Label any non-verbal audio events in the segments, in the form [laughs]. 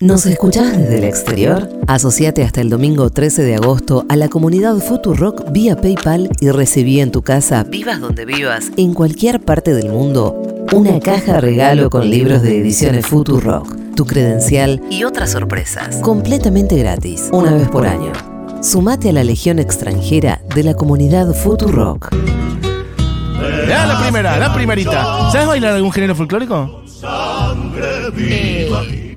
¿Nos escuchás desde el exterior? Asociate hasta el domingo 13 de agosto a la comunidad Futurock vía PayPal y recibí en tu casa, vivas donde vivas, en cualquier parte del mundo, una caja regalo con libros de ediciones Futurock, tu credencial y otras sorpresas, completamente gratis, una vez por año. Sumate a la legión extranjera de la comunidad Futurock. Ya, la primera, la primerita. ¿Sabes bailar algún género folclórico? Eh,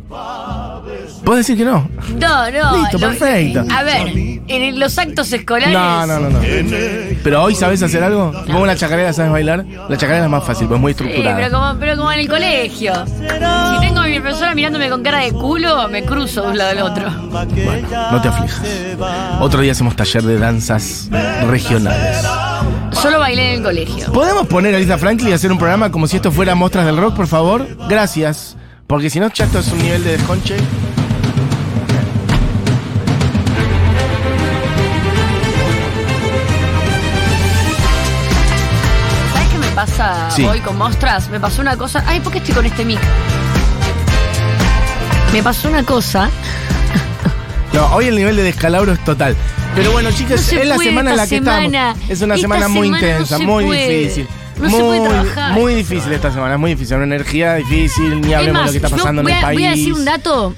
¿Puedes decir que no? no, no. Listo, lo- perfecto. A ver, en los actos escolares. No, no, no, no. Pero hoy sabes hacer algo. Como una chacarera sabes bailar. La chacarera es más fácil, pues es muy Sí, estructurada. pero como, pero como en el colegio. Si tengo a mi profesora mirándome con cara de culo, me cruzo de un lado al otro. No te aflijas. Otro día hacemos taller de danzas regionales. Solo bailé en el colegio. ¿Podemos poner a Lisa Franklin y hacer un programa como si esto fuera Mostras del Rock, por favor? Gracias. Porque si no, esto es un nivel de desconche. ¿Sabes qué me pasa Sí. hoy con Mostras? Me pasó una cosa. Ay, ¿por qué estoy con este mic? Me pasó una cosa. [laughs] No, hoy el nivel de descalabro es total. Pero bueno, chicas, No se es la semana en la que semana. estamos. Es una semana muy semana no intensa, se muy puede. difícil. No se muy, puede trabajar. Muy difícil esta semana, es muy difícil. Una energía difícil, ni hablemos de lo que está pasando voy en el país. voy a decir un dato.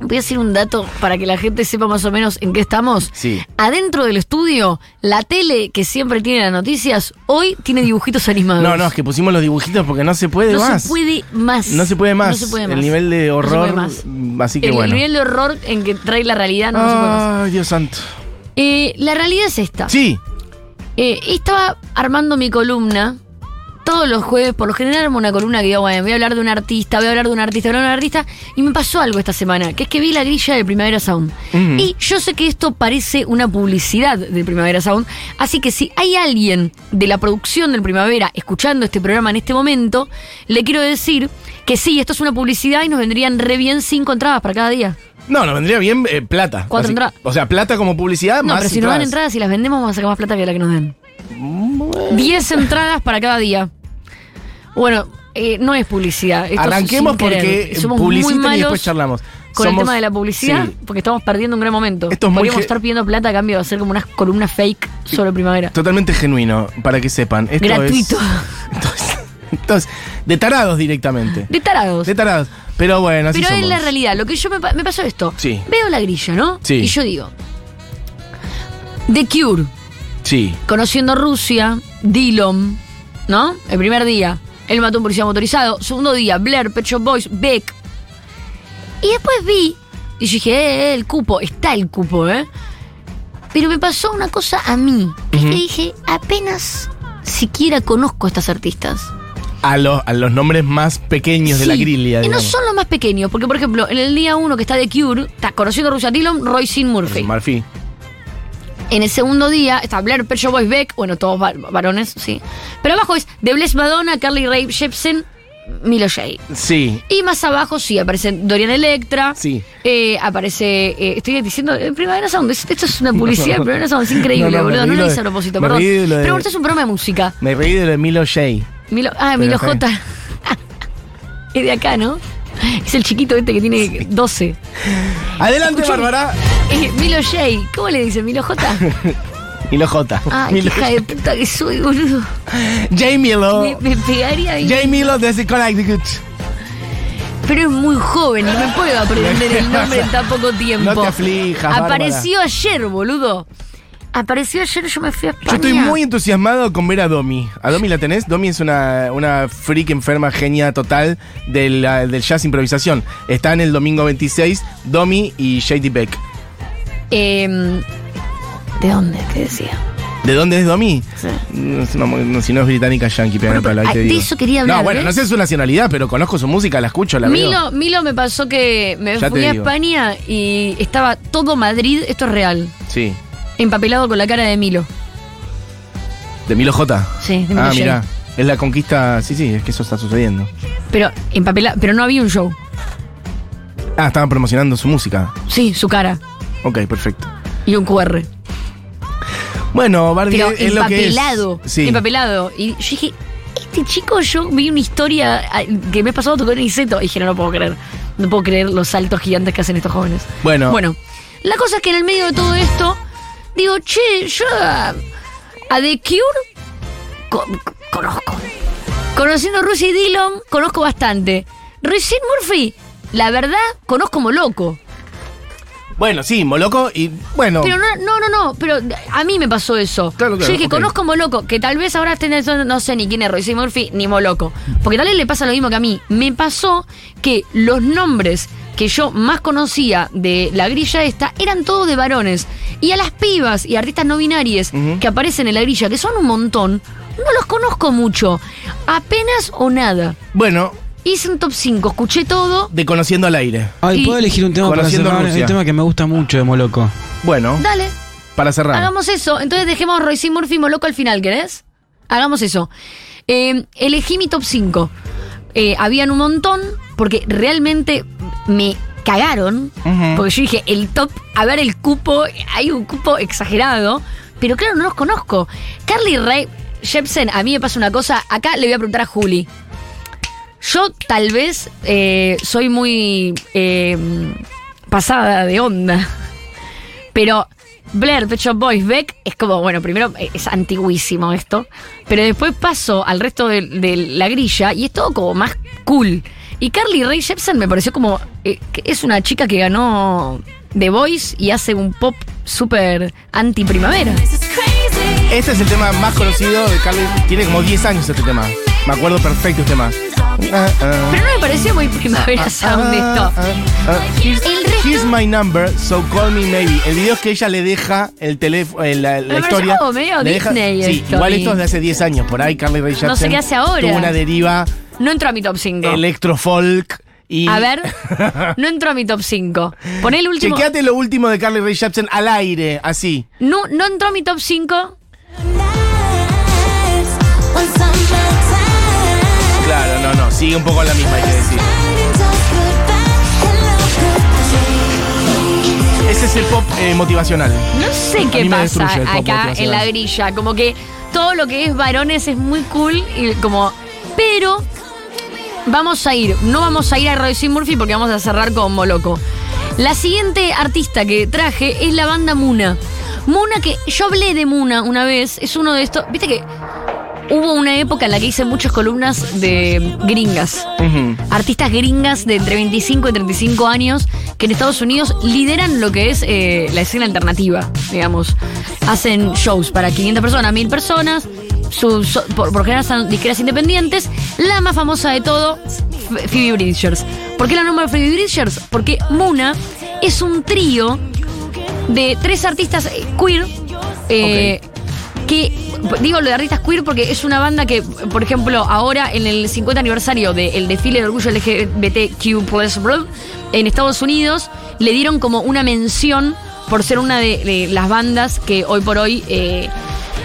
Voy a decir un dato para que la gente sepa más o menos en qué estamos. Sí. Adentro del estudio, la tele que siempre tiene las noticias, hoy tiene dibujitos animados. No, no, es que pusimos los dibujitos porque no se puede No más. se puede más. No se puede más. No se puede más. El nivel de No se horror. puede más. Así que el bueno. nivel de horror en que trae la realidad no, no se puede más. Ay, Dios santo. Eh, la realidad es esta. Sí. Eh, estaba armando mi columna. Todos los jueves, por lo general, una columna que digo, bueno, voy a hablar de un artista, voy a hablar de un artista, voy a hablar de un artista. Y me pasó algo esta semana, que es que vi la grilla de Primavera Sound. Ujú. Y yo sé que esto parece una publicidad de Primavera Sound. Así que si hay alguien de la producción del Primavera escuchando este programa en este momento, le quiero decir que sí, esto es una publicidad y nos vendrían re bien cinco entradas para cada día. No, nos vendría bien eh, plata. Cuatro entradas. O sea, plata como publicidad No, más pero si nos dan entradas. entradas y las vendemos, vamos a sacar más plata que la que nos den. 10 entradas para cada día. Bueno, eh, no es publicidad. esto es Arranquemos porque Somos muy publiciten y malos después charlamos. Con el tema de la publicidad, Sí. porque estamos perdiendo un gran momento. Esto es Podríamos estar pidiendo plata a cambio de hacer como unas columnas fake sobre primavera. Totalmente genuino, para que sepan. Esto Gratuito. Es, [laughs] entonces, entonces, de tarados directamente. De tarados. De tarados. Pero bueno, así Pero es somos. la realidad. Lo que yo me, me pasó esto. Sí. Veo la grilla, ¿no? Sí. Y yo digo. The Cure, Sí. conociendo Rusia, Dillon, ¿no? El primer día, él mató a un policía motorizado. Segundo día, Blair, Pet Shop Boys, Beck. Y después vi, y dije, eh, eh, el cupo, está el cupo, ¿eh? Pero me pasó una cosa a mí, es que dije, apenas siquiera conozco a estas artistas. A, los a los nombres más pequeños de la grilla. Y no son los más pequeños, porque por ejemplo, en el día uno que está de Cure, está conociendo a Rusia Dillon, Roy Sin Murphy. Murphy. En el segundo día está Blair, Pet Boys, Beck, bueno, todos va- varones, sí. Pero abajo es The Bless Madonna, Carly Rae Jepsen, Milo J. Sí. Y más abajo sí aparece Dorian Electra. Sí. Eh, aparece, eh, estoy diciendo, eh, Primavera Sound, es- esto es una [laughs] publicidad, No. Primavera Sound, es increíble, No, boludo, no lo de- hice a propósito, me perdón. de lo de- Pero esto es un programa de música. Me reí de lo de Milo J. Milo, ah, Milo. J. [laughs] es de acá, ¿no? Es el chiquito este que tiene 12. Adelante. Bárbara. Eh, Milo J. ¿Cómo le dicen? ¿Milo J? [laughs] Milo J. Qué Milo- hija de puta que soy, boludo. J. Milo. Me, me pegaría ahí. J. Milo desde Connecticut. Pero es muy joven y me puedo aprender el [laughs] nombre en tan poco tiempo. No te aflijas, Bárbara. Apareció ayer, boludo. Apareció ayer, yo me fui a España. Yo estoy muy entusiasmado con ver a Domi. ¿A Domi la tenés? Domi es una, una freak enferma genia total del, del jazz improvisación. Está en el domingo 26, Domi y JD Beck. Em, ¿De dónde? ¿Qué decía? ¿De dónde es Domi? Sí. No, no, si no es británica, yankee, Bueno, pero, de digo. eso quería hablar, No, bueno, ¿ves? no sé su nacionalidad, pero conozco su música, la escucho, la veo. Milo, Milo me pasó que me Ya fui a digo. España y estaba todo Madrid, esto es real, Sí. empapelado con la cara de Milo. ¿De Milo J? Sí, de Milo Ah, mira. Es la conquista. Sí, sí, es que eso está sucediendo. Pero empapelado, pero no había un show. Ah, estaban promocionando su música. Sí, su cara Ok, perfecto. y un QR. Bueno, Barbie Pero es lo que es. Sí. Empapelado. Y yo dije, este chico, yo vi una historia ah, que me he pasado tocó en Iseto. Y dije, no lo puedo creer. No puedo creer los saltos gigantes que hacen estos jóvenes. Bueno. Bueno, la cosa es que en el medio de todo esto, digo, che, yo a, a The Cure co- co- conozco. Conociendo a Rusia y Dillon, conozco bastante. Recién Murphy, la verdad, conozco como loco. Bueno, sí, Moloco y bueno. Pero no, no, no, no, pero a mí me pasó eso. Claro, claro, Yo dije, ok. conozco Moloco, que tal vez ahora estén no, no sé ni quién es Royce Murphy ni Moloco. Porque tal vez le pasa lo mismo que a mí. Me pasó que los nombres que yo más conocía de la grilla esta eran todos de varones. Y a las pibas y artistas no binarias que aparecen en la grilla, que son un montón, no los conozco mucho. Apenas o nada. Bueno, Hice un top 5, escuché todo. de Conociendo al Aire. Ay, Y- ¿puedo elegir un tema para Conociendo cerrar? Rusia. Un tema que me gusta mucho de Moloco. Bueno, Dale. para cerrar. Hagamos eso. Entonces dejemos Royce Murphy y Moloco al final, ¿querés? Hagamos eso. Eh, elegí mi top 5. Eh, habían un montón, porque realmente me cagaron. Ujú. Porque yo dije, el top, a ver el cupo, hay un cupo exagerado. Pero claro, no los conozco. Carly Rae Jepsen, a mí me pasa una cosa. Acá le voy a preguntar a Juli. Yo tal vez eh, soy muy eh, pasada de onda. Pero Blair, Pet Shop Boys, Beck, es como, bueno, primero eh, es antiguísimo esto, pero después paso al resto de, la grilla y es todo como más cool. Y Carly Rae Jepsen me pareció como, es una chica que ganó The Voice y hace un pop súper anti-primavera. Este es el tema más conocido de Carly. Tiene como 10 años este tema. Me acuerdo perfecto este tema. Pero no me pareció muy primavera sound esto. El resto- here's my number, so call me maybe. El video es que ella le deja el teléfono, la, la Me pareció historia. como medio le deja- Disney sí, esto, igual esto es de hace 10 años. Por ahí Carly Rae Jepsen No sé qué hace ahora. Tuvo una deriva No entró a mi top 5. electrofolk y. A ver, [laughs] no entró a mi top 5. Poné el último. Chequeate lo último de Carly Rae Jepsen al aire, así. No, no entró a mi top 5. Claro, no, no. Sigue un poco la misma, hay que decir. Ese es el pop eh, motivacional. No sé qué pasa acá en la grilla. Como que todo lo que es varones es muy cool. Y como. Pero. Vamos a ir. No vamos a ir a Royce Murphy porque vamos a cerrar con Moloco. La siguiente artista que traje es la banda Muna. Muna que yo hablé de Muna una vez. Es uno de estos. Viste que hubo una época en la que hice muchas columnas de gringas. Artistas gringas de entre 25 y 35 años que en Estados Unidos lideran lo que es eh, la escena alternativa, digamos. Hacen shows para 500 personas, 1000 personas, sus- so- por, por general son disqueras independientes. La más famosa de todo, Phoebe Bridgers. ¿Por qué la nombro Phoebe Bridgers? Porque Muna es un trío de tres artistas eh, queer eh, que digo lo de artistas queer porque es una banda que por ejemplo ahora en el 50 aniversario del desfile de orgullo LGBTQ en Estados Unidos le dieron como una mención por ser una de, de las bandas que hoy por hoy eh,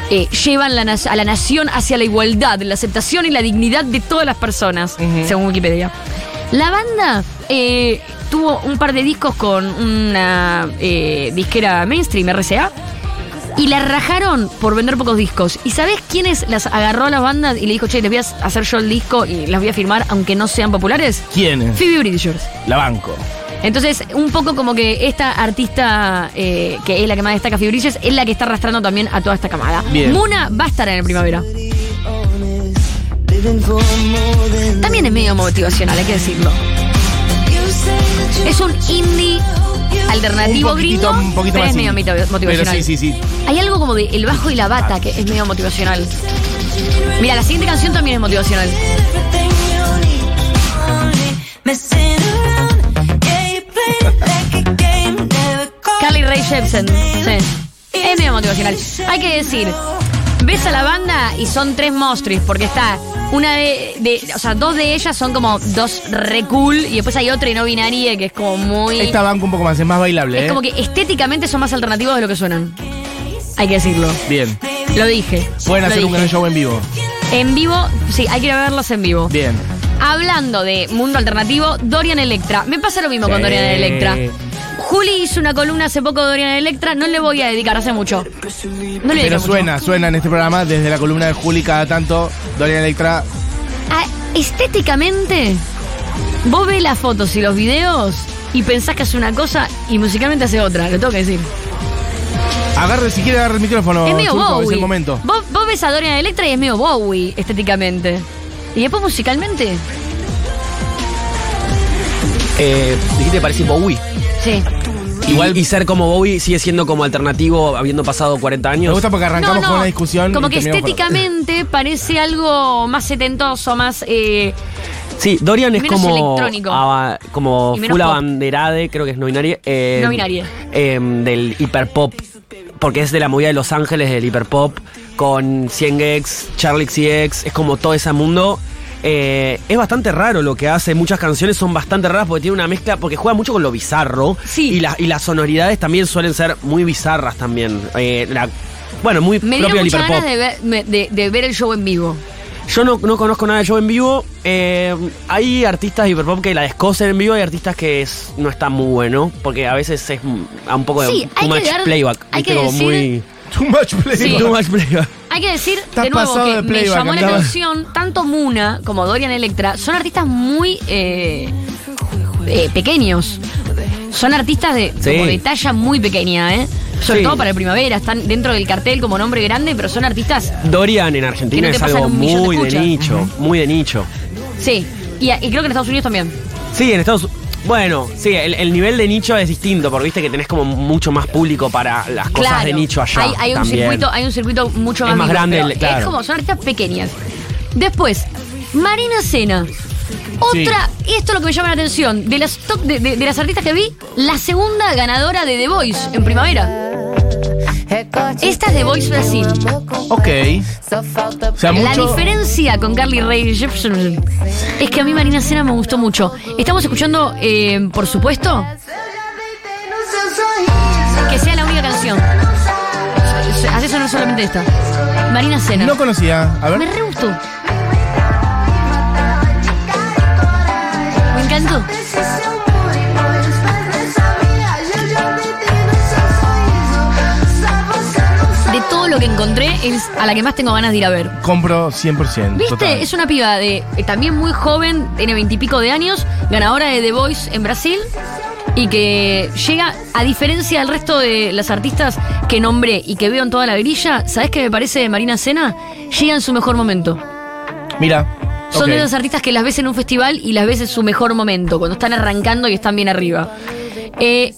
eh, llevan la a la nación hacia la igualdad, la aceptación y la dignidad de todas las personas, según Wikipedia. La banda eh, tuvo un par de discos con una disquera mainstream, RCA, y la rajaron por vender pocos discos. ¿Y sabés quiénes las agarró a las bandas y le dijo, che, les voy a hacer yo el disco y las voy a firmar aunque no sean populares? ¿Quién es? Phoebe Bridgers. La banco. Entonces, un poco como que esta artista, eh, que es la que más destaca Phoebe Bridgers, es la que está arrastrando también a toda esta camada. Bien. Muna va a estar en el primavera. También es medio motivacional, hay que decirlo. Es un indie alternativo un poquitito, gringo, un poquito pero más es medio motivacional. Pero sí, sí, sí. Hay algo como de el bajo y la bata que es medio motivacional. Mira, la siguiente canción también es motivacional. Carly Rae Jepsen. Sí. Es medio motivacional. Hay que decir, ves a la banda y son tres monstruos, porque está una de, de- O sea, dos de ellas son como dos re cool, y después hay otra y no binaria que es como muy. Esta banco un poco más, es más bailable, es ¿eh? como que estéticamente son más alternativos de lo que suenan. Hay que decirlo. Bien. Lo dije. Pueden Lo hacer un gran show en vivo. En vivo, sí, hay que ir a verlos en vivo. Bien. Hablando de mundo alternativo, Dorian Electra. Me pasa lo mismo con Sí. Dorian Electra. Juli hizo una columna hace poco de Dorian Electra, no le voy a dedicar hace mucho. No le Pero suena, suena en este programa desde la columna de Juli cada tanto. Dorian Electra. Ah, estéticamente, Vos ves las fotos y los videos y pensás que hace una cosa y musicalmente hace otra, lo tengo que decir. Agarre, si quiere agarre el micrófono. es medio Bowie. Es el momento. Vos, vos ves a Dorian Electra y es medio Bowie estéticamente. Y después musicalmente, Eh, dijiste que parecía Bowie. sí. Igual y ser como Bowie sigue siendo como alternativo habiendo pasado 40 Me años. gusta porque arrancamos con una discusión. Como y que estéticamente parece algo más setentoso, más. eh, Sí, Dorian es Menos como aba- como Y menos full pop. abanderade, creo que es no binaria. eh, No binaria. eh, del hiperpop. Porque es de la movida de Los Ángeles, del hiperpop. Con 100 Gex, Charlie XCX, es como todo ese mundo. Eh, es bastante raro lo que hace. Muchas canciones son bastante raras porque tiene una mezcla, porque juega mucho con lo bizarro. Sí. Y, la- y las sonoridades también suelen ser muy bizarras también. Eh, la- bueno, muy me propio del ganas de ver, de- de ver el show en vivo. Yo no, no conozco nada de show en vivo. Eh, hay artistas de hiperpop que la descosen en vivo, hay artistas que es- no está muy bueno, porque a veces es a un poco de Sí, hay too que much dar- playback. hay que decir- muy Too much play. Sí. too much playback. Hay que decir de nuevo que de me llamó la atención tanto Muna como Dorian Electra son artistas muy eh, eh, pequeños. Son artistas de, Sí. como de talla muy pequeña, ¿eh? Sobre Sí. todo para el primavera. Están dentro del cartel como nombre grande, pero son artistas, Dorian en Argentina no es algo de muy de nicho, muy de nicho. sí. Y, y creo que en Estados Unidos también. Sí, en Estados Bueno, sí, el, el nivel de nicho es distinto, porque viste que tenés como mucho más público para las cosas claro. de nicho allá. Hay, hay un también. circuito, hay un circuito mucho Es más, vivo, grande claro. Es como, son artistas pequeñas. Después, Marina Sena. Otra, y esto es lo que me llama la atención, de las, top- de, de- de las artistas que vi, la segunda ganadora de The Voice en primavera. Esta es The Voice Brasil. Ok. O sea, La diferencia con Carly Rae Jepsen es que a mí Marina Sena me gustó mucho. Estamos escuchando, eh, por supuesto, que sea la única canción. Hace sonar solamente esta. Marina Sena. No conocía. A Me ver. re gustó. Me encantó. Encontré, es a la que más tengo ganas de ir a ver. Compro 100%. ¿Viste? total. Es una piba de eh, también muy joven, tiene veintipico de años, ganadora de The Voice en Brasil y que llega, a diferencia del resto de las artistas que nombré y que veo en toda la grilla, ¿sabes qué me parece de Marina Sena? Llega en su mejor momento. Mira. Son de esas artistas que las ves en un festival y las ves en su mejor momento, cuando están arrancando y están bien arriba. Eh,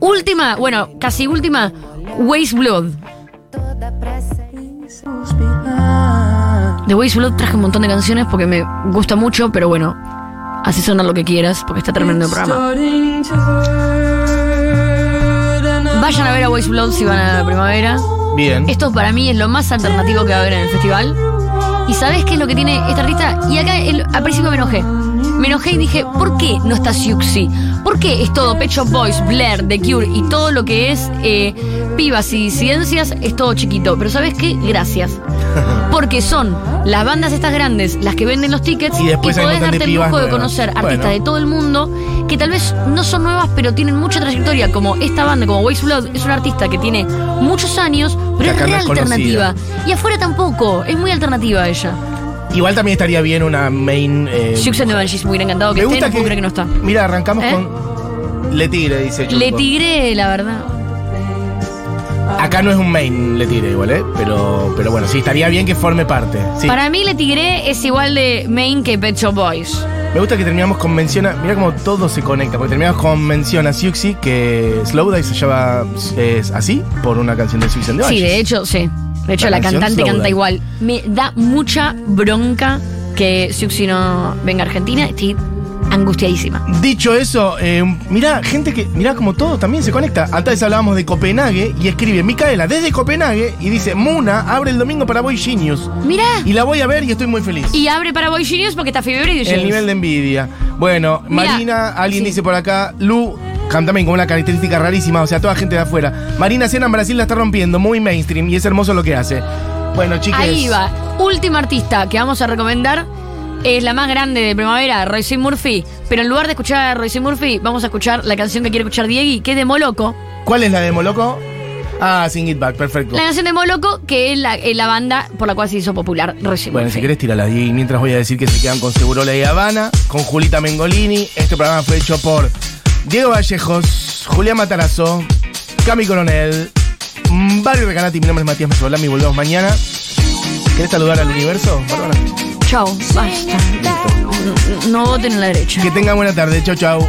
última, bueno, casi última, Waste Blood. De Waste Blood traje un montón de canciones porque me gusta mucho, pero bueno, así sonar lo que quieras porque está terminando el programa. Vayan a ver a Waste Blood si van a la primavera. Bien. Esto para mí es lo más alternativo que va a haber en el festival. ¿Y sabes qué es lo que tiene esta artista? Y acá el- al principio me enojé. Me enojé y dije, ¿por qué no está Siuxi? ¿Por qué es todo Pet Shop Boys, Blair, The Cure y todo lo que es eh, pibas y ciencias es todo chiquito? Pero ¿sabes qué? Gracias. [laughs] Porque son las bandas estas grandes las que venden los tickets Y después un podés darte el lujo de conocer Bueno. artistas de todo el mundo que tal vez no son nuevas pero tienen mucha trayectoria como esta banda, como Waste Blood, es una artista que tiene muchos años pero Que es re alternativa. Y afuera tampoco, es muy alternativa ella. Igual también estaría bien una main. Eh, Siux and the Banshees, me hubiera encantado que me esté, gusta no puedo creer que no está. Mira, arrancamos ¿Eh? con. Le Tigre, dice Churco. Le Tigre, la verdad. Acá no es un main Le Tigre igual, ¿eh? Pero, pero bueno, sí, estaría bien que forme parte. Sí. Para mí Le Tigre es igual de main que Pet Shop Boys. Me gusta que terminamos con mención a. Mira cómo todo se conecta, porque terminamos con mención a Siuxi, que Slowdive se llama es así, por una canción de the Sí, de hecho, sí. De hecho, La cantante canta Dive. igual. Me da mucha bronca que Siuxi no venga a Argentina. Estoy angustiadísima. Dicho eso, eh, mirá, gente que. Mirá como todo también se conecta. Antes hablábamos de Copenhague y escribe Micaela desde Copenhague y dice: Muna abre el domingo para Boy Genius. Mirá. Y la voy a ver y estoy muy feliz. Y abre para Boy Genius porque está Fever y El nivel de envidia. Bueno, Marina, alguien sí. dice por acá, Lu, también con una característica rarísima, o sea, toda gente de afuera. Marina Sena en Brasil la está rompiendo, muy mainstream, y es hermoso lo que hace. Bueno, chicas. Ahí va. Última artista que vamos a recomendar es la más grande de primavera, Royce Murphy. Pero en lugar de escuchar a Royce Murphy, vamos a escuchar la canción que quiere escuchar Diegui, que es de Moloco. ¿Cuál es la de Moloco? Ah, Sing It Back, perfecto. La canción de Moloco, que es la, es la banda por la cual se hizo popular recién. Bueno, si querés tirarla y mientras voy a decir que se quedan con Segurola y Habana, con Julita Mengolini. Este programa fue hecho por Diego Vallejos, Julián Matarazo, Cami Coronel, mm, Barrio Recanati, mi nombre es Matías Mesolami y volvemos mañana. ¿Querés saludar al universo? Bárbara? Chao, basta. No, no voten en la derecha. Que tengan buena tarde, chau chau.